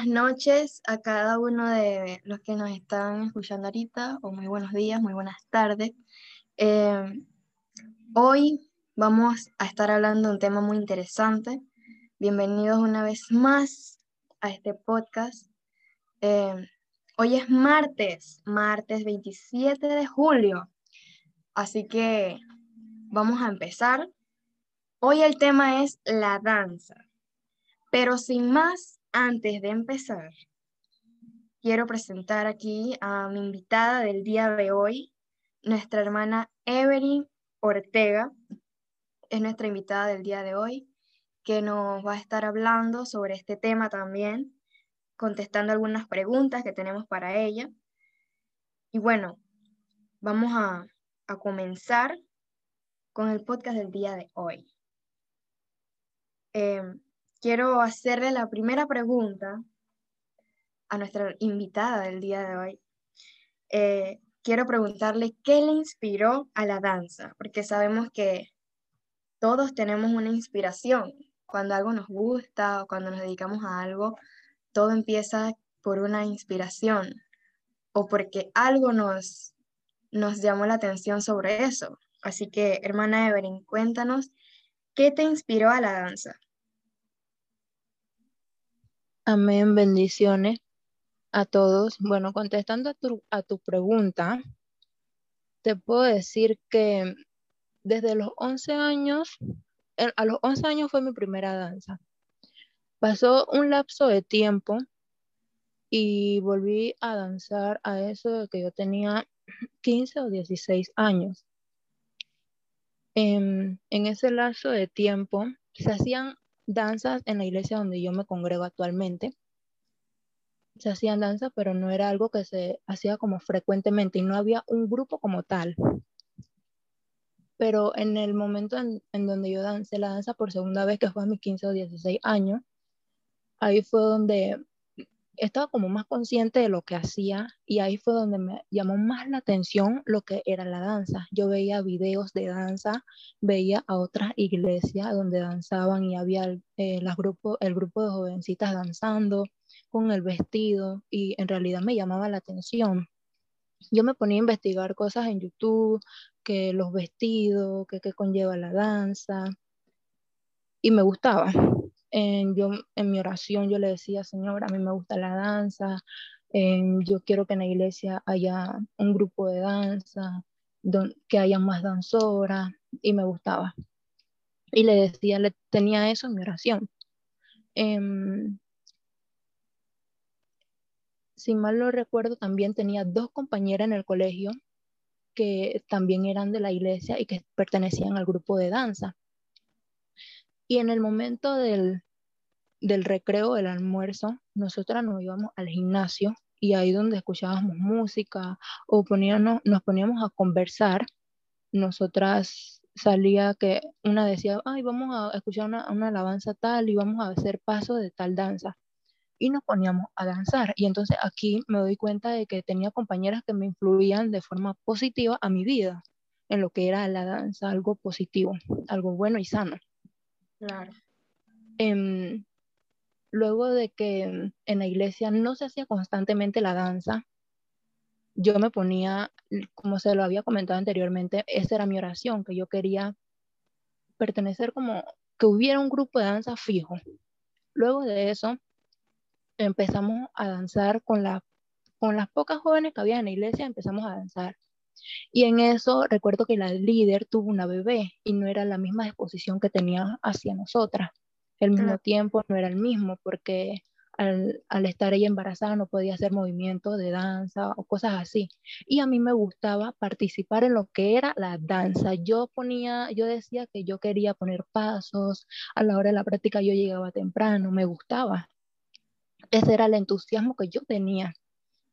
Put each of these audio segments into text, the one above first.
Buenas noches a cada uno de los que nos están escuchando ahorita, o muy buenos días, muy buenas tardes. Eh, hoy vamos a estar hablando de un tema muy interesante. Bienvenidos una vez más a este podcast. Eh, hoy es martes, martes 27 de julio, así que vamos a empezar. Hoy el tema es la danza, pero sin más antes de empezar, quiero presentar aquí a mi invitada del día de hoy, nuestra hermana Evelyn Ortega. Es nuestra invitada del día de hoy, que nos va a estar hablando sobre este tema también, contestando algunas preguntas que tenemos para ella. Y bueno, vamos a, comenzar con el podcast del día de hoy. Em, quiero hacerle la primera pregunta a nuestra invitada del día de hoy. Eh, quiero preguntarle qué le inspiró a la danza, porque sabemos que todos tenemos una inspiración. Cuando algo nos gusta o cuando nos dedicamos a algo, todo empieza por una inspiración o porque algo nos, nos llamó la atención sobre eso. Así que, hermana Evelyn, cuéntanos, ¿qué te inspiró a la danza? Amén, bendiciones a todos. Bueno, contestando a tu, pregunta, te puedo decir que desde los 11 años, a los 11 años fue mi primera danza. Pasó un lapso de tiempo y volví a danzar a eso de que yo tenía 15 o 16 años. En, en ese lapso de tiempo se hacían danzas en la iglesia donde yo me congrego actualmente. Se hacían danzas, pero no era algo que se hacía como frecuentemente y no había un grupo como tal. Pero en el momento en, en donde yo dancé la danza por segunda vez, que fue a mis 15 o 16 años, ahí fue donde estaba como más consciente de lo que hacía y ahí fue donde me llamó más la atención lo que era la danza. Yo veía videos de danza, veía a otras iglesias donde danzaban y había eh, grupo, el grupo de jovencitas danzando con el vestido y en realidad me llamaba la atención. Yo me ponía a investigar cosas en YouTube, que los vestidos, que qué conlleva la danza y me gustaba en, yo, en mi oración yo le decía, Señor, a mí me gusta la danza, yo quiero que en la iglesia haya un grupo de danza, que haya más danzoras, y me gustaba. Y le decía, le tenía eso en mi oración. Em, si mal lo recuerdo, también tenía dos compañeras en el colegio que también eran de la iglesia y que pertenecían al grupo de danza. Y en el momento del, del recreo, del almuerzo, nosotras nos íbamos al gimnasio y ahí donde escuchábamos música o poníamos, nos poníamos a conversar, nosotras salía que una decía, ay, vamos a escuchar una, una alabanza tal y vamos a hacer paso de tal danza. Y nos poníamos a danzar. Y entonces aquí me doy cuenta de que tenía compañeras que me influían de forma positiva a mi vida, en lo que era la danza, algo positivo, algo bueno y sano. Claro. Em, luego de que en la iglesia no se hacía constantemente la danza, yo me ponía, como se lo había comentado anteriormente, esa era mi oración, que yo quería pertenecer como que hubiera un grupo de danza fijo. Luego de eso, empezamos a danzar con, la, con las pocas jóvenes que había en la iglesia, empezamos a danzar. Y en eso recuerdo que la líder tuvo una bebé y no era la misma disposición que tenía hacia nosotras. El mismo tiempo no era el mismo porque al, al, estar ella embarazada no podía hacer movimientos de danza o cosas así. Y a mí me gustaba participar en lo que era la danza. Yo ponía, yo decía que yo quería poner pasos, a la hora de la práctica yo llegaba temprano, me gustaba. Ese era el entusiasmo que yo tenía.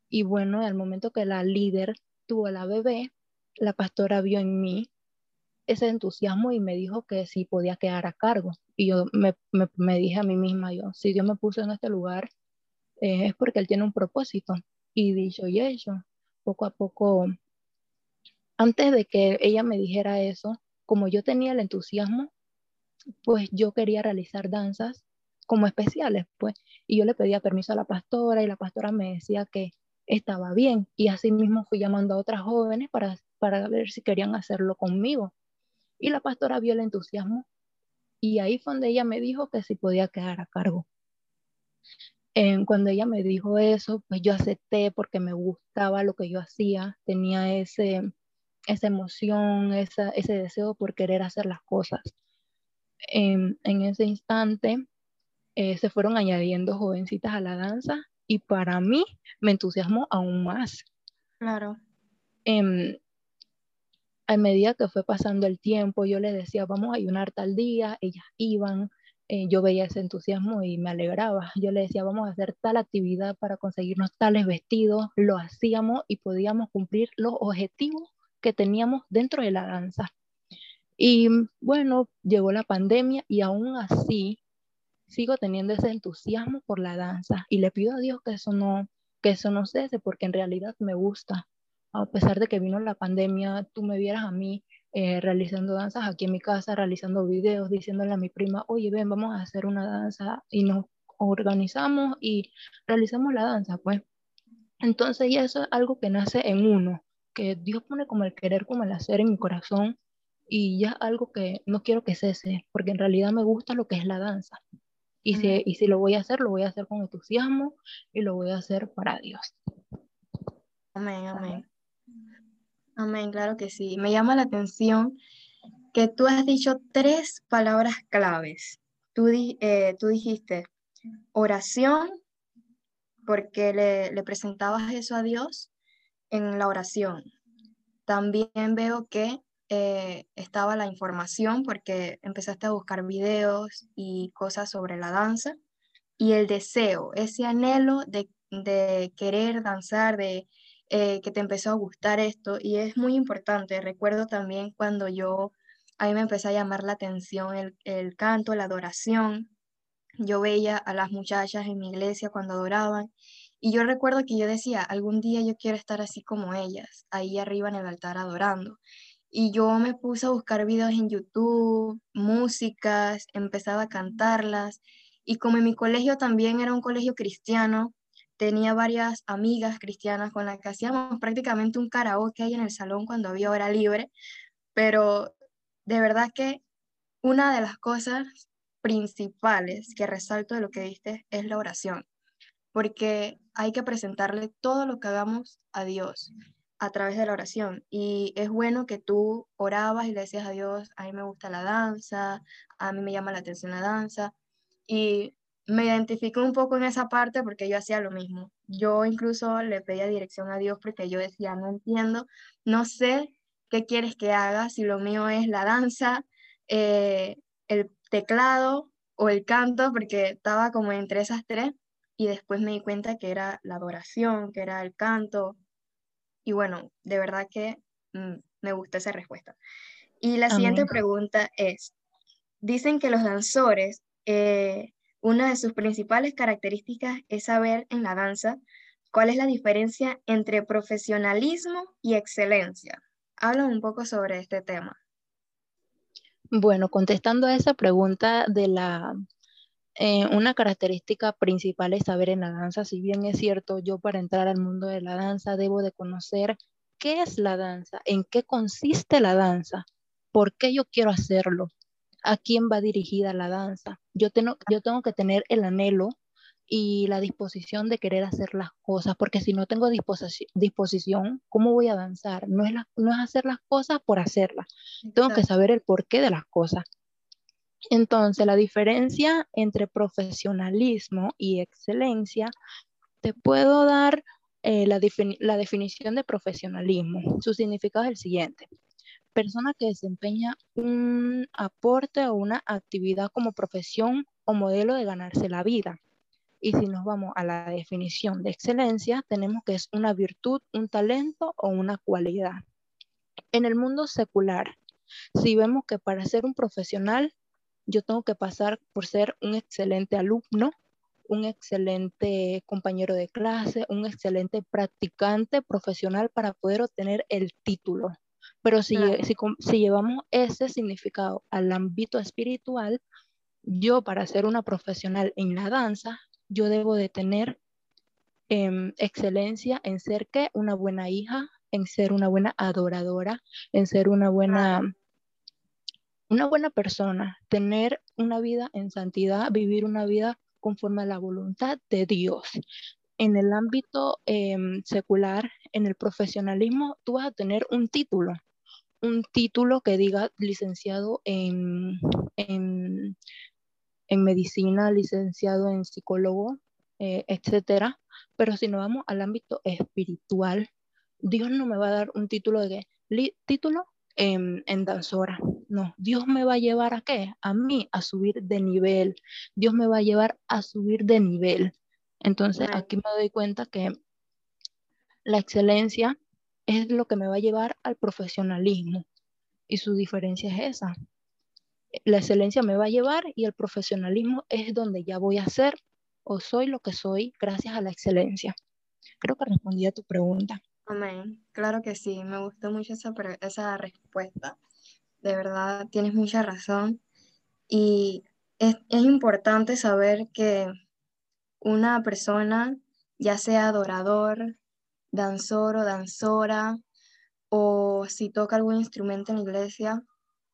Y bueno, al momento que la líder tuvo la bebé, la pastora vio en mí ese entusiasmo y me dijo que sí podía quedar a cargo. Y yo me, me, dije a mí misma, yo, si Dios me puso en este lugar, eh, es porque Él tiene un propósito. Y dicho y hecho, poco a poco, antes de que ella me dijera eso, como yo tenía el entusiasmo, pues yo quería realizar danzas como especiales, pues. Y yo le pedía permiso a la pastora y la pastora me decía que estaba bien. Y así mismo fui llamando a otras jóvenes para, para ver si querían hacerlo conmigo. Y la pastora vio el entusiasmo y ahí fue donde ella me dijo que si podía quedar a cargo. cuando ella me dijo eso, pues yo acepté porque me gustaba lo que yo hacía, tenía ese, esa emoción, esa, ese deseo por querer hacer las cosas. En, en ese instante eh, se fueron añadiendo jovencitas a la danza y para mí me entusiasmó aún más. Claro. Em, a medida que fue pasando el tiempo, yo les decía, vamos a ayunar tal día, ellas iban, eh, yo veía ese entusiasmo y me alegraba. Yo les decía, vamos a hacer tal actividad para conseguirnos tales vestidos, lo hacíamos y podíamos cumplir los objetivos que teníamos dentro de la danza. Y bueno, llegó la pandemia y aún así sigo teniendo ese entusiasmo por la danza y le pido a Dios que eso no que eso no cese porque en realidad me gusta a pesar de que vino la pandemia, tú me vieras a mí eh, realizando danzas aquí en mi casa, realizando videos, diciéndole a mi prima, oye, ven, vamos a hacer una danza y nos organizamos y realizamos la danza, pues. Entonces, y eso es algo que nace en uno, que Dios pone como el querer, como el hacer en mi corazón y ya algo que no quiero que cese, porque en realidad me gusta lo que es la danza. Y si, y si lo voy a hacer, lo voy a hacer con entusiasmo y lo voy a hacer para Dios. Amén, amén. Amén, claro que sí. Me llama la atención que tú has dicho tres palabras claves. Tú, eh, tú dijiste oración, porque le, presentabas eso a Dios en la oración. También veo que eh, estaba la información porque empezaste a buscar videos y cosas sobre la danza. Y el deseo, ese anhelo de, de querer danzar, de eh, que te empezó a gustar esto y es muy importante. Recuerdo también cuando yo, a mí me empezó a llamar la atención el, el canto, la adoración. Yo veía a las muchachas en mi iglesia cuando adoraban y yo recuerdo que yo decía, algún día yo quiero estar así como ellas, ahí arriba en el altar adorando. Y yo me puse a buscar videos en YouTube, músicas, empezaba a cantarlas. Y como en mi colegio también era un colegio cristiano, tenía varias amigas cristianas con las que hacíamos prácticamente un karaoke ahí en el salón cuando había hora libre, pero de verdad que una de las cosas principales que resalto de lo que diste es la oración, porque hay que presentarle todo lo que hagamos a Dios a través de la oración. Y es bueno que tú orabas y le decías a Dios, a mí me gusta la danza, a mí me llama la atención la danza. Y me identifico un poco en esa parte porque yo hacía lo mismo. Yo incluso le pedía dirección a Dios porque yo decía, no entiendo, no sé qué quieres que haga, si lo mío es la danza, eh, el teclado o el canto, porque estaba como entre esas tres y después me di cuenta que era la adoración, que era el canto. Y bueno, de verdad que mm, me gusta esa respuesta. Y la siguiente pregunta es, dicen que los danzores eh, una de sus principales características es saber en la danza cuál es la diferencia entre profesionalismo y excelencia. Habla un poco sobre este tema. Bueno, contestando a esa pregunta de la, eh, una característica principal es saber en la danza, si bien es cierto, yo para entrar al mundo de la danza debo de conocer qué es la danza, en qué consiste la danza, por qué yo quiero hacerlo, a quién va dirigida la danza. Yo tengo, yo tengo que tener el anhelo y la disposición de querer hacer las cosas, porque si no tengo disposición, ¿cómo voy a danzar? No es, no es hacer las cosas por hacerlas. Tengo que saber el porqué de las cosas. Entonces, la diferencia entre profesionalismo y excelencia, te puedo dar eh, la, la definición de profesionalismo. Su significado es el siguiente persona que desempeña un aporte o una actividad como profesión o modelo de ganarse la vida. Y si nos vamos a la definición de excelencia, tenemos que es una virtud, un talento o una cualidad. En el mundo secular, si vemos que para ser un profesional, yo tengo que pasar por ser un excelente alumno, un excelente compañero de clase, un excelente practicante profesional para poder obtener el título. Pero si, si, llevamos ese significado al ámbito espiritual, yo para ser una profesional en la danza, yo debo de tener em, excelencia en ser que una buena hija, en ser una buena adoradora, en ser una buena, una buena persona, tener una vida en santidad, vivir una vida conforme a la voluntad de Dios. En el ámbito em, secular, en el profesionalismo, tú vas a tener un título, un título que diga licenciado en, en, medicina, licenciado en psicólogo, eh, etcétera. Pero si nos vamos al ámbito espiritual, Dios no me va a dar un título de título en, en, danzora. No, Dios me va a llevar a qué? A mí a subir de nivel. Dios me va a llevar a subir de nivel. Entonces aquí me doy cuenta que la excelencia es lo que me va a llevar al profesionalismo. Y su diferencia es esa. La excelencia me va a llevar y el profesionalismo es donde ya voy a ser o soy lo que soy gracias a la excelencia. Creo que respondí a tu pregunta. Amén. Claro que sí. Me gustó mucho esa, esa respuesta. De verdad, tienes mucha razón. Y es, es importante saber que una persona, ya sea adorador, danzor o danzora, o si toca algún instrumento en la iglesia,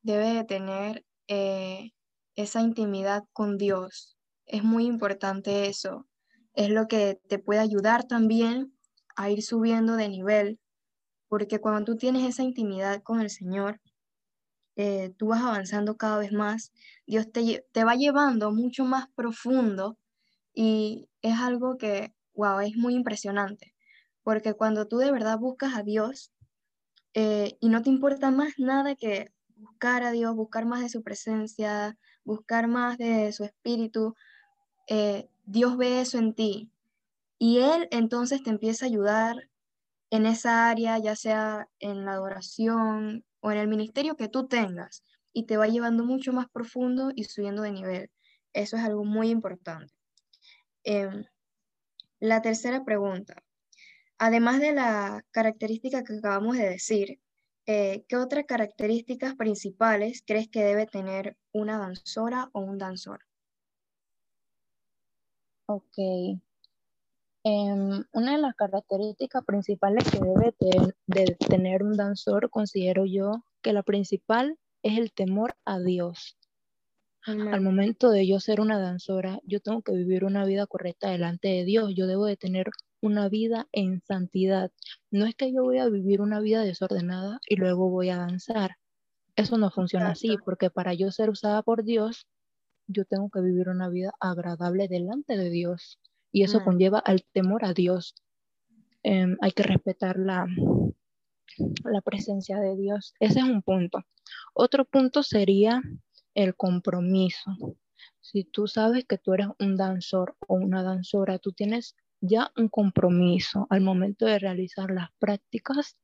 debe de tener eh, esa intimidad con Dios. Es muy importante eso. Es lo que te puede ayudar también a ir subiendo de nivel, porque cuando tú tienes esa intimidad con el Señor, eh, tú vas avanzando cada vez más, Dios te, te va llevando mucho más profundo y es algo que, wow, es muy impresionante. Porque cuando tú de verdad buscas a Dios eh, y no te importa más nada que buscar a Dios, buscar más de su presencia, buscar más de su espíritu, eh, Dios ve eso en ti. Y Él entonces te empieza a ayudar en esa área, ya sea en la adoración o en el ministerio que tú tengas, y te va llevando mucho más profundo y subiendo de nivel. Eso es algo muy importante. Em, la tercera pregunta, Además de la característica que acabamos de decir, eh, ¿qué otras características principales crees que debe tener una danzora o un danzor? Ok. Em, una de las características principales que debe de tener un danzor, considero yo que la principal es el temor a Dios. Al momento de yo ser una danzora, yo tengo que vivir una vida correcta delante de Dios. Yo debo de tener una vida en santidad. No es que yo voy a vivir una vida desordenada y luego voy a danzar. Eso no funciona así, porque para yo ser usada por Dios, yo tengo que vivir una vida agradable delante de Dios. Y eso mm. conlleva al temor a Dios. Em, hay que respetar la, la presencia de Dios. Ese es un punto. Otro punto sería el compromiso. Si tú sabes que tú eres un danzor o una danzora, tú tienes ya un compromiso. Al momento de realizar las prácticas,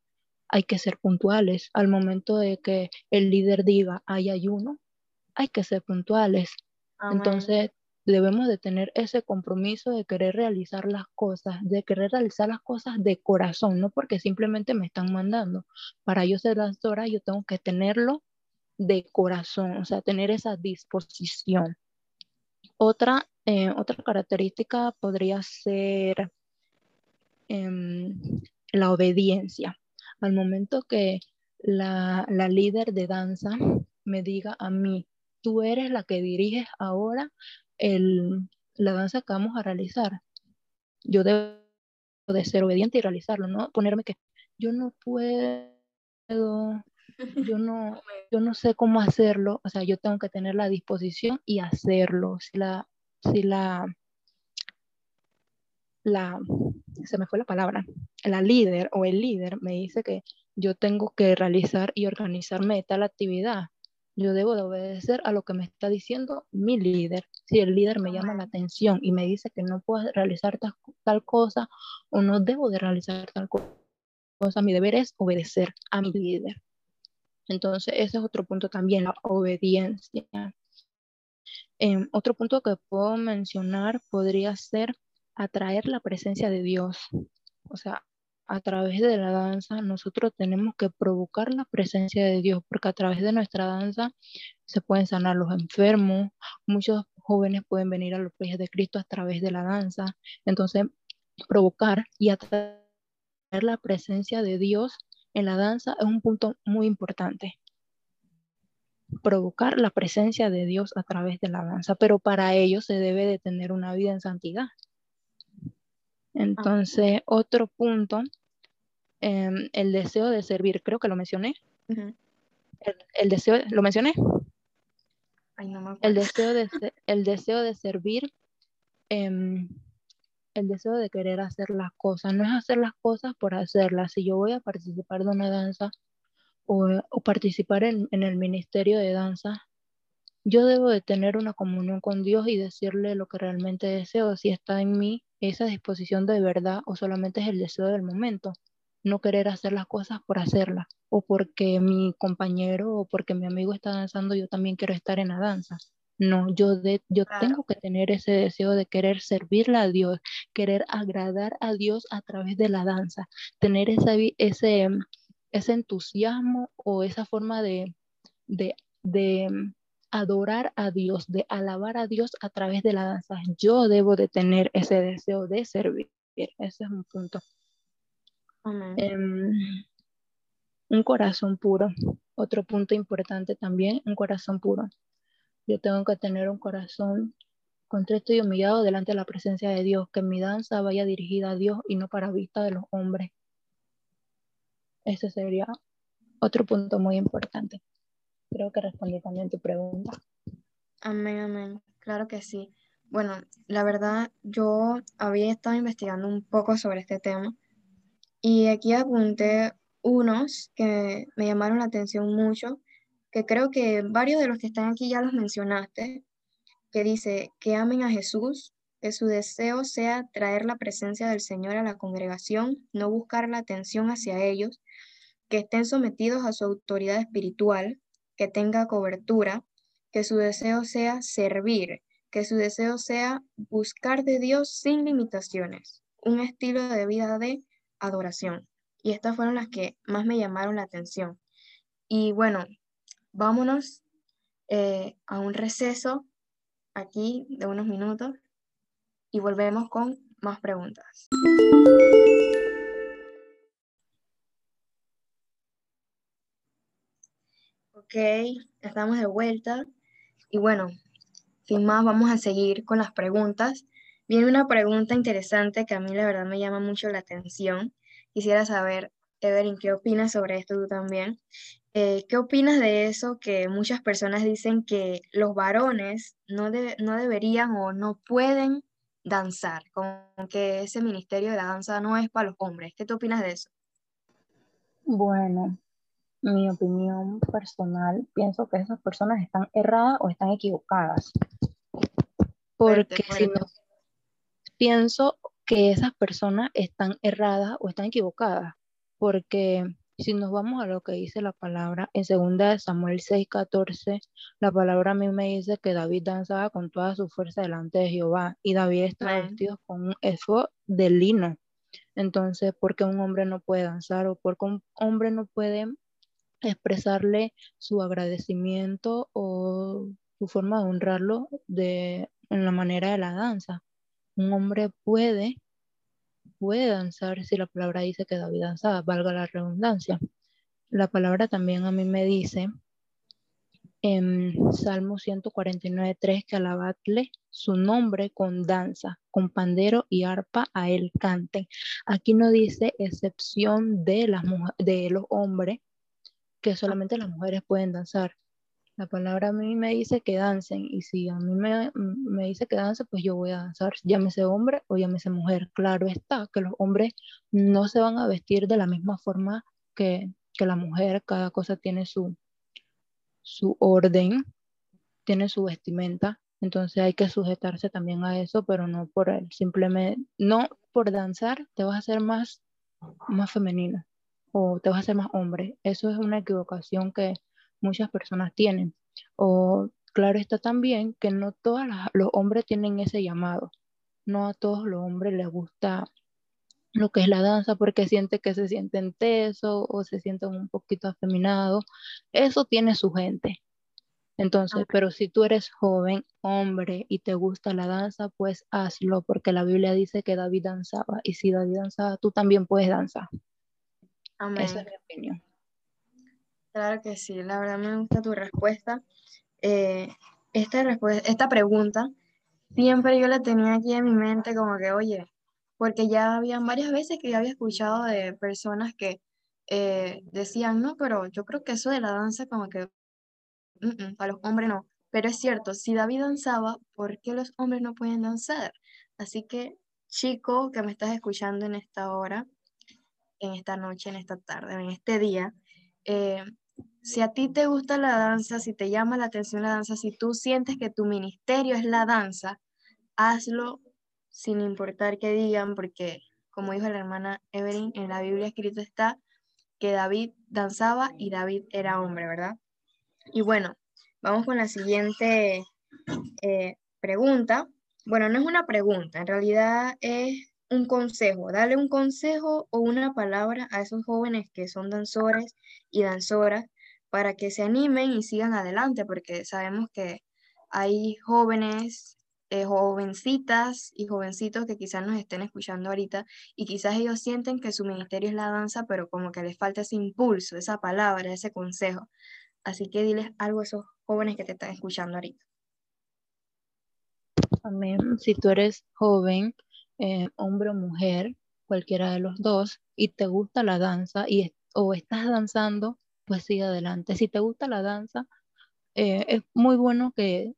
hay que ser puntuales. Al momento de que el líder diga hay ayuno, hay que ser puntuales. Entonces, debemos de tener ese compromiso de querer realizar las cosas, de querer realizar las cosas de corazón, no porque simplemente me están mandando. Para yo ser danzora, yo tengo que tenerlo de corazón, o sea, tener esa disposición. Otra eh, otra característica podría ser em, la obediencia. Al momento que la, líder de danza me diga a mí, tú eres la que diriges ahora la danza que vamos a realizar, yo debo de ser obediente y realizarlo, ¿no? Ponerme que yo no puedo, yo no, yo no sé cómo hacerlo, o sea, yo tengo que tener la disposición y hacerlo. Si la, si la, la, se me fue la palabra, la líder o el líder me dice que yo tengo que realizar y organizarme tal actividad, yo debo de obedecer a lo que me está diciendo mi líder. Si el líder me llama la atención y me dice que no puedo realizar tal, cosa o no debo de realizar tal cosa, mi deber es obedecer a mi líder. Entonces, ese es otro punto también, la obediencia. Em, otro punto que puedo mencionar podría ser atraer la presencia de Dios. O sea, a través de la danza nosotros tenemos que provocar la presencia de Dios, porque a través de nuestra danza se pueden sanar los enfermos, muchos jóvenes pueden venir a los pies de Cristo a través de la danza. Entonces, provocar y atraer la presencia de Dios en la danza es un punto muy importante. Provocar la presencia de Dios a través de la danza, pero para ello se debe de tener una vida en santidad. Entonces, otro punto, em, el deseo de servir, creo que lo mencioné. el, deseo, ¿lo mencioné? el, deseo de, el deseo de servir, em, el deseo de querer hacer las cosas, no es hacer las cosas por hacerlas. Si yo voy a participar de una danza o, participar en, en el ministerio de danza, yo debo de tener una comunión con Dios y decirle lo que realmente deseo, si está en mí esa disposición de verdad o solamente es el deseo del momento, no querer hacer las cosas por hacerlas o porque mi compañero o porque mi amigo está danzando, yo también quiero estar en la danza. No, yo, de, yo tengo que tener ese deseo de querer servirle a Dios, querer agradar a Dios a través de la danza, tener ese, ese, ese entusiasmo o esa forma de, de, de adorar a Dios, de alabar a Dios a través de la danza. Yo debo de tener ese deseo de servir. Ese es un punto. Em, un corazón puro. Otro punto importante también, un corazón puro. Yo tengo que tener un corazón contrito y humillado delante de la presencia de Dios, que mi danza vaya dirigida a Dios y no para vista de los hombres. Ese sería otro punto muy importante. Creo que respondí también tu pregunta. Amén, amén. Claro que sí. Bueno, la verdad, yo había estado investigando un poco sobre este tema y aquí apunté unos que me llamaron la atención mucho, que creo que varios de los que están aquí ya los mencionaste, que dice que amen a Jesús, que su deseo sea traer la presencia del Señor a la congregación, no buscar la atención hacia ellos, que estén sometidos a su autoridad espiritual, que tenga cobertura, que su deseo sea servir, que su deseo sea buscar de Dios sin limitaciones, un estilo de vida de adoración. Y estas fueron las que más me llamaron la atención. Y bueno, vámonos eh, a un receso aquí de unos minutos y volvemos con más preguntas. Ok, estamos de vuelta. Y bueno, sin más, vamos a seguir con las preguntas. Viene una pregunta interesante que a mí la verdad me llama mucho la atención. Quisiera saber, Evelyn, ¿qué opinas sobre esto tú también? Eh, ¿Qué opinas de eso que muchas personas dicen que los varones no, no deberían o no pueden danzar, como que ese ministerio de la danza no es para los hombres? ¿Qué te opinas de eso? Bueno, mi opinión personal, pienso que esas personas están erradas o están equivocadas. Porque si no, pienso que esas personas están erradas o están equivocadas. Porque si nos vamos a lo que dice la palabra, en 2 Samuel 6:14, la palabra a mí me dice que David danzaba con toda su fuerza delante de Jehová y David estaba vestido con un efo de lino. Entonces, ¿por qué un hombre no puede danzar o por qué un hombre no puede expresarle su agradecimiento o su forma de honrarlo de, en la manera de la danza. Un hombre puede, puede danzar si la palabra dice que David danzaba, valga la redundancia. La palabra también a mí me dice en Salmo 149.3 que alabadle su nombre con danza, con pandero y arpa a él canten. Aquí no dice excepción de, las de los hombres, que solamente las mujeres pueden danzar. La palabra a mí me dice que dancen y si a mí me, dice que dance, pues yo voy a danzar, llámese hombre o llámese mujer. Claro está que los hombres no se van a vestir de la misma forma que, la mujer, cada cosa tiene su, orden, tiene su vestimenta, entonces hay que sujetarse también a eso, pero no por el simplemente, no por danzar te vas a hacer más, más femenino o te vas a hacer más hombre. Eso es una equivocación que muchas personas tienen. O claro está también que no todos los hombres tienen ese llamado. No a todos los hombres les gusta lo que es la danza porque siente que se sienten tesos o se sienten un poquito afeminados. Eso tiene su gente. Entonces, pero si tú eres joven, hombre, y te gusta la danza, pues hazlo, porque la Biblia dice que David danzaba, y si David danzaba, tú también puedes danzar. Amén. Esa es mi opinión. Claro que sí, la verdad me gusta tu respuesta. Eh, esta, respuesta, esta pregunta siempre yo la tenía aquí en mi mente como que, oye, porque ya habían varias veces que ya había escuchado de personas que eh, decían, no, pero yo creo que eso de la danza como que a los hombres no. Pero es cierto, si David danzaba, ¿por qué los hombres no pueden danzar? Así que, chico que me estás escuchando en esta hora, en esta noche, en esta tarde, en este día, eh, si a ti te gusta la danza, si te llama la atención la danza, si tú sientes que tu ministerio es la danza, hazlo sin importar qué digan, porque como dijo la hermana Evelyn, en la Biblia escrito está que David danzaba y David era hombre, ¿verdad? Y bueno, vamos con la siguiente eh, pregunta. Bueno, no es una pregunta, en realidad es un consejo. Dale un consejo o una palabra a esos jóvenes que son danzores y danzoras para que se animen y sigan adelante, porque sabemos que hay jóvenes, eh, jovencitas y jovencitos que quizás nos estén escuchando ahorita y quizás ellos sienten que su ministerio es la danza, pero como que les falta ese impulso, esa palabra, ese consejo. Así que diles algo a esos jóvenes que te están escuchando ahorita. Amén. Si tú eres joven, eh, hombre o mujer, cualquiera de los dos, y te gusta la danza y, o estás danzando, pues sigue adelante. Si te gusta la danza, eh, es muy bueno que,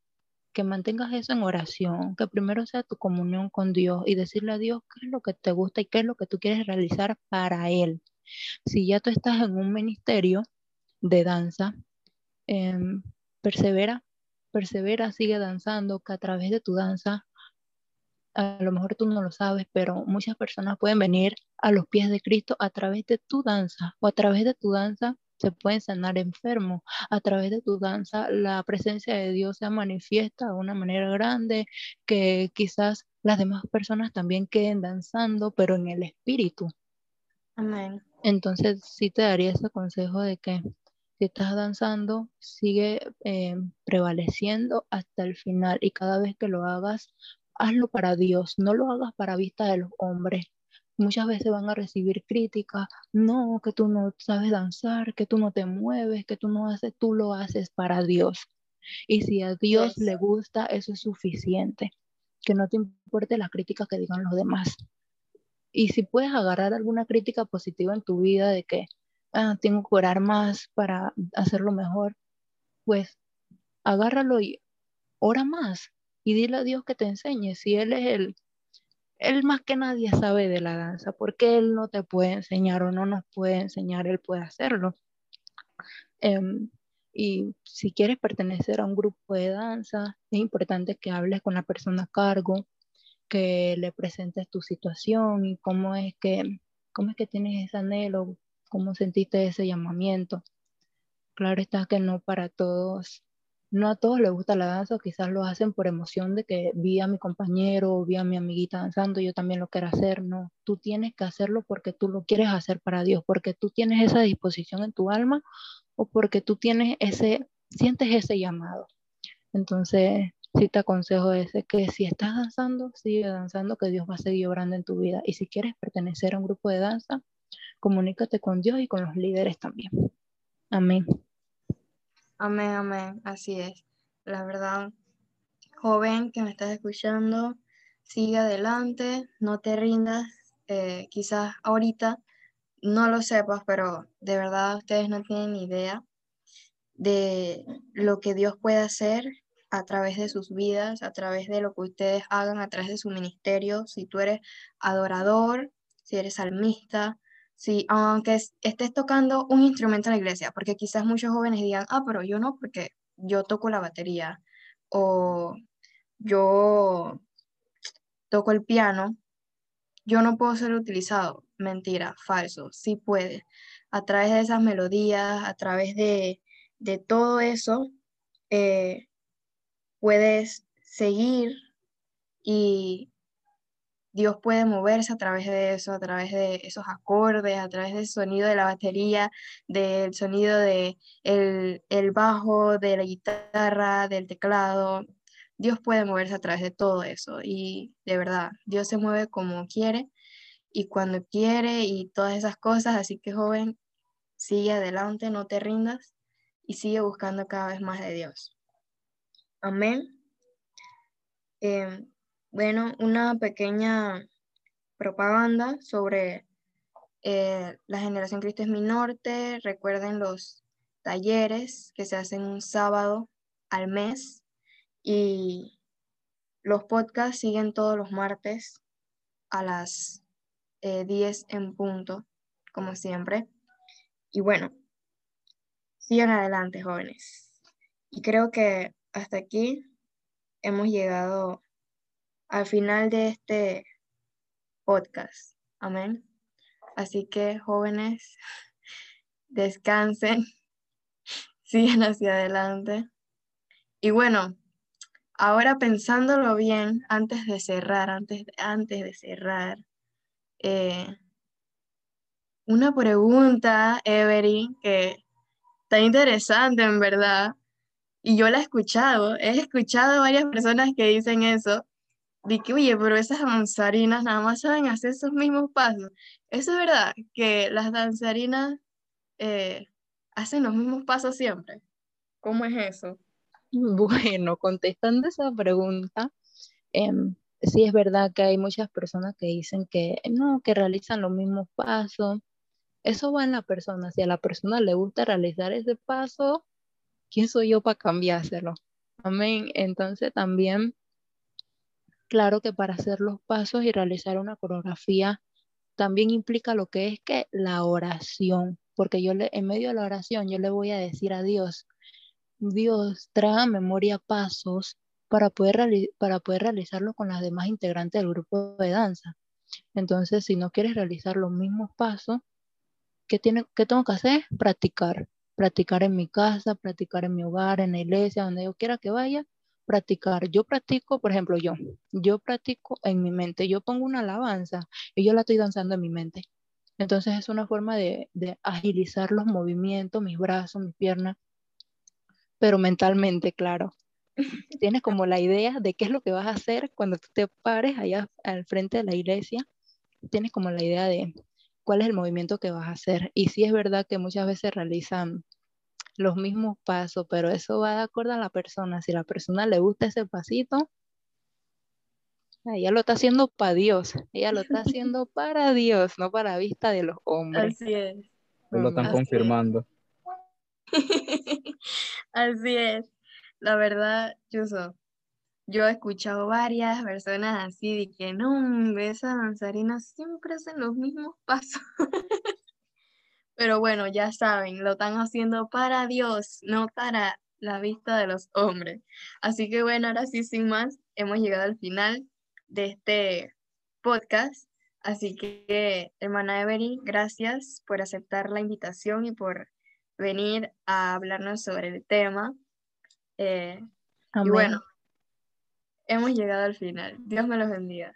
que mantengas eso en oración, que primero sea tu comunión con Dios y decirle a Dios qué es lo que te gusta y qué es lo que tú quieres realizar para Él. Si ya tú estás en un ministerio de danza, Em, persevera, persevera, sigue danzando, que a través de tu danza, a lo mejor tú no lo sabes, pero muchas personas pueden venir a los pies de Cristo a través de tu danza o a través de tu danza se pueden sanar enfermos. A través de tu danza, la presencia de Dios se manifiesta de una manera grande, que quizás las demás personas también queden danzando, pero en el espíritu. Amén. Entonces, sí te daría ese consejo de que si estás danzando, sigue eh, prevaleciendo hasta el final y cada vez que lo hagas, hazlo para Dios, no lo hagas para vista de los hombres. Muchas veces van a recibir críticas, no, que tú no sabes danzar, que tú no te mueves, que tú no haces, tú lo haces para Dios. Y si a Dios le gusta, eso es suficiente. Que no te importe las críticas que digan los demás. Y si puedes agarrar alguna crítica positiva en tu vida de que ah, tengo que orar más para hacerlo mejor, pues agárralo y ora más y dile a Dios que te enseñe. Si Él es el, Él más que nadie sabe de la danza, porque Él no te puede enseñar o no nos puede enseñar, Él puede hacerlo. Em, y si quieres pertenecer a un grupo de danza, es importante que hables con la persona a cargo, que le presentes tu situación y cómo es que, cómo es que tienes ese anhelo cómo sentiste ese llamamiento. Claro está que no para todos, no a todos les gusta la danza, quizás lo hacen por emoción de que vi a mi compañero, vi a mi amiguita danzando, yo también lo quiero hacer. No, tú tienes que hacerlo porque tú lo quieres hacer para Dios, porque tú tienes esa disposición en tu alma o porque tú tienes ese, sientes ese llamado. Entonces, sí te aconsejo ese, que si estás danzando, sigue danzando, que Dios va a seguir obrando en tu vida. Y si quieres pertenecer a un grupo de danza, comunícate con Dios y con los líderes también. Amén. Amén, amén, así es. La verdad, joven que me estás escuchando, sigue adelante, no te rindas. Eh, quizás ahorita no lo sepas, pero de verdad ustedes no tienen ni idea de lo que Dios puede hacer a través de sus vidas, a través de lo que ustedes hagan, a través de su ministerio. Si tú eres adorador, si eres salmista, Sí, aunque estés tocando un instrumento en la iglesia, porque quizás muchos jóvenes digan, ah, pero yo no, porque yo toco la batería o yo toco el piano, yo no puedo ser utilizado. Mentira, falso, sí puede. A través de esas melodías, a través de, todo eso, eh, puedes seguir y Dios puede moverse a través de eso, a través de esos acordes, a través del sonido de la batería, del sonido del de el bajo, de la guitarra, del teclado. Dios puede moverse a través de todo eso y de verdad, Dios se mueve como quiere y cuando quiere y todas esas cosas, así que joven, sigue adelante, no te rindas y sigue buscando cada vez más de Dios. Amén. Em, bueno, una pequeña propaganda sobre eh, la generación Cristo es mi norte. Recuerden los talleres que se hacen un sábado al mes y los podcasts siguen todos los martes a las 10 eh, en punto, como siempre. Y bueno, sigan adelante, jóvenes. Y creo que hasta aquí hemos llegado al final de este podcast. Amén. Así que jóvenes, descansen, sigan hacia adelante. Y bueno, ahora pensándolo bien, antes de cerrar, antes, antes de cerrar, eh, una pregunta, Every, que está interesante en verdad, y yo la he escuchado, he escuchado varias personas que dicen eso, de que, oye, pero esas danzarinas nada más saben hacer esos mismos pasos. Eso es verdad, que las danzarinas eh, hacen los mismos pasos siempre. ¿Cómo es eso? Bueno, contestando esa pregunta, em, sí es verdad que hay muchas personas que dicen que no, que realizan los mismos pasos. Eso va en la persona. Si a la persona le gusta realizar ese paso, ¿quién soy yo para cambiárselo? Amén. Entonces también Claro que para hacer los pasos y realizar una coreografía también implica lo que es que la oración, porque yo le, en medio de la oración yo le voy a decir a Dios, Dios, trae a memoria pasos para poder, para poder realizarlo con las demás integrantes del grupo de danza. Entonces, si no quieres realizar los mismos pasos, ¿qué, tiene, ¿qué tengo que hacer? Practicar. Practicar en mi casa, practicar en mi hogar, en la iglesia, donde yo quiera que vaya, practicar. Yo practico, por ejemplo, yo, yo practico en mi mente, yo pongo una alabanza y yo la estoy danzando en mi mente. Entonces es una forma de, agilizar los movimientos, mis brazos, mis piernas, pero mentalmente, claro. Tienes como la idea de qué es lo que vas a hacer cuando tú te pares allá al frente de la iglesia. Tienes como la idea de cuál es el movimiento que vas a hacer. Y sí es verdad que muchas veces realizan los mismos pasos, pero eso va de acuerdo a la persona. Si a la persona le gusta ese pasito, ella lo está haciendo para Dios, ella lo está haciendo para Dios, no para vista de los hombres. Así es. lo están confirmando. Así es. La verdad, Yuso, yo he escuchado varias personas así de que no, esas danzarinas siempre hacen los mismos pasos. Pero bueno, ya saben, lo están haciendo para Dios, no para la vista de los hombres. Así que bueno, ahora sí, sin más, hemos llegado al final de este podcast. Así que, hermana Evelyn, gracias por aceptar la invitación y por venir a hablarnos sobre el tema. Eh, y bueno, hemos llegado al final. Dios me los bendiga.